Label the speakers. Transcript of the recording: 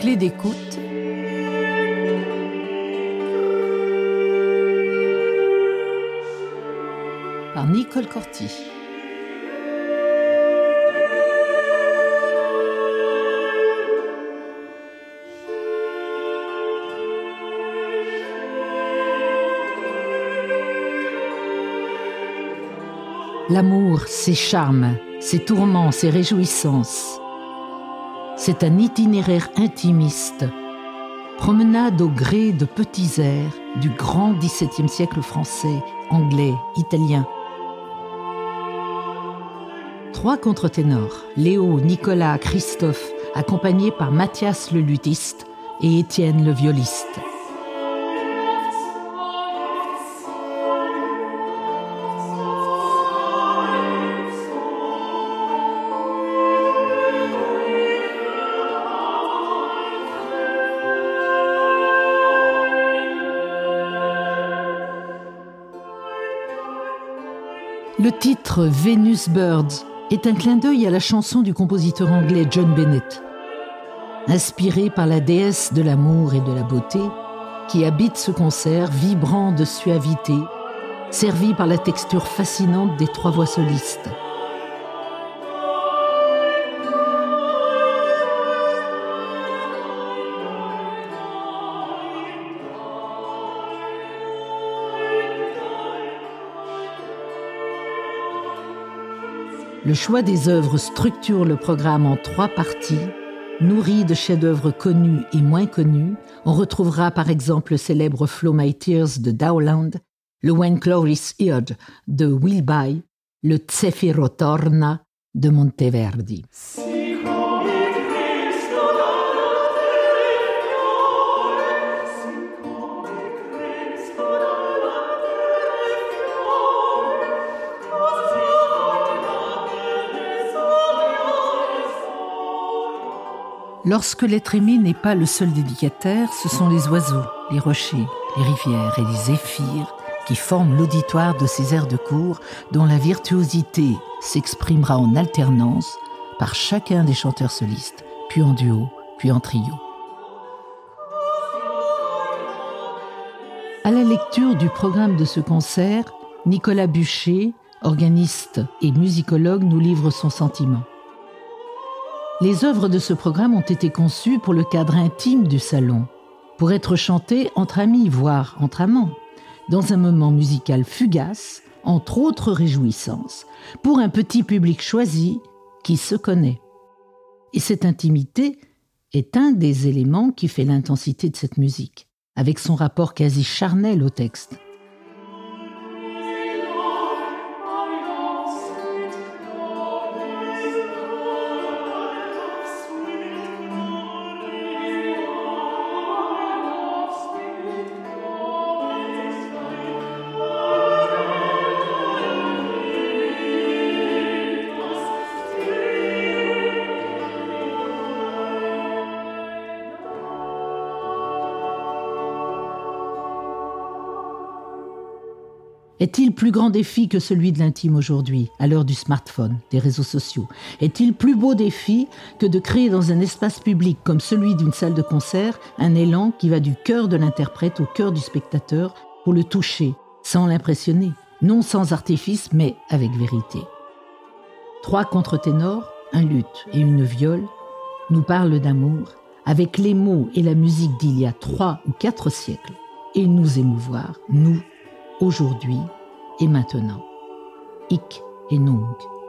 Speaker 1: Clé d'écoute. Par Nicole Corti. L'amour, ses charmes, ses tourments, ses réjouissances. C'est un itinéraire intimiste, promenade au gré de petits airs du grand XVIIe siècle français, anglais, italien. Trois contre-ténors, Léo, Nicolas, Christophe, accompagnés par Mathias le luthiste et Étienne le violiste. Le titre Venus Birds est un clin d'œil à la chanson du compositeur anglais John Bennett. Inspiré par la déesse de l'amour et de la beauté, qui habite ce concert vibrant de suavité, servi par la texture fascinante des trois voix solistes. Le choix des œuvres structure le programme en trois parties. Nourri de chefs-d'œuvre connus et moins connus, on retrouvera par exemple le célèbre Flow My Tears de Dowland, le When Glory's Heard de Wilby, le Zefiro Torna de Monteverdi. Lorsque l'être aimé n'est pas le seul dédicataire, ce sont les oiseaux, les rochers, les rivières et les zéphyrs qui forment l'auditoire de ces airs de cour dont la virtuosité s'exprimera en alternance par chacun des chanteurs solistes, puis en duo, puis en trio. À la lecture du programme de ce concert, Nicolas Bûcher, organiste et musicologue, nous livre son sentiment. Les œuvres de ce programme ont été conçues pour le cadre intime du salon, pour être chantées entre amis, voire entre amants, dans un moment musical fugace, entre autres réjouissances, pour un petit public choisi qui se connaît. Et cette intimité est un des éléments qui fait l'intensité de cette musique, avec son rapport quasi charnel au texte. Est-il plus grand défi que celui de l'intime aujourd'hui, à l'heure du smartphone, des réseaux sociaux? Est-il plus beau défi que de créer dans un espace public comme celui d'une salle de concert un élan qui va du cœur de l'interprète au cœur du spectateur pour le toucher, sans l'impressionner, non sans artifice, mais avec vérité. Trois contre-ténors, un luth et une viole, nous parlent d'amour avec les mots et la musique d'il y a trois ou quatre siècles et nous émouvoir, nous, aujourd'hui et maintenant. Hic et Nunc.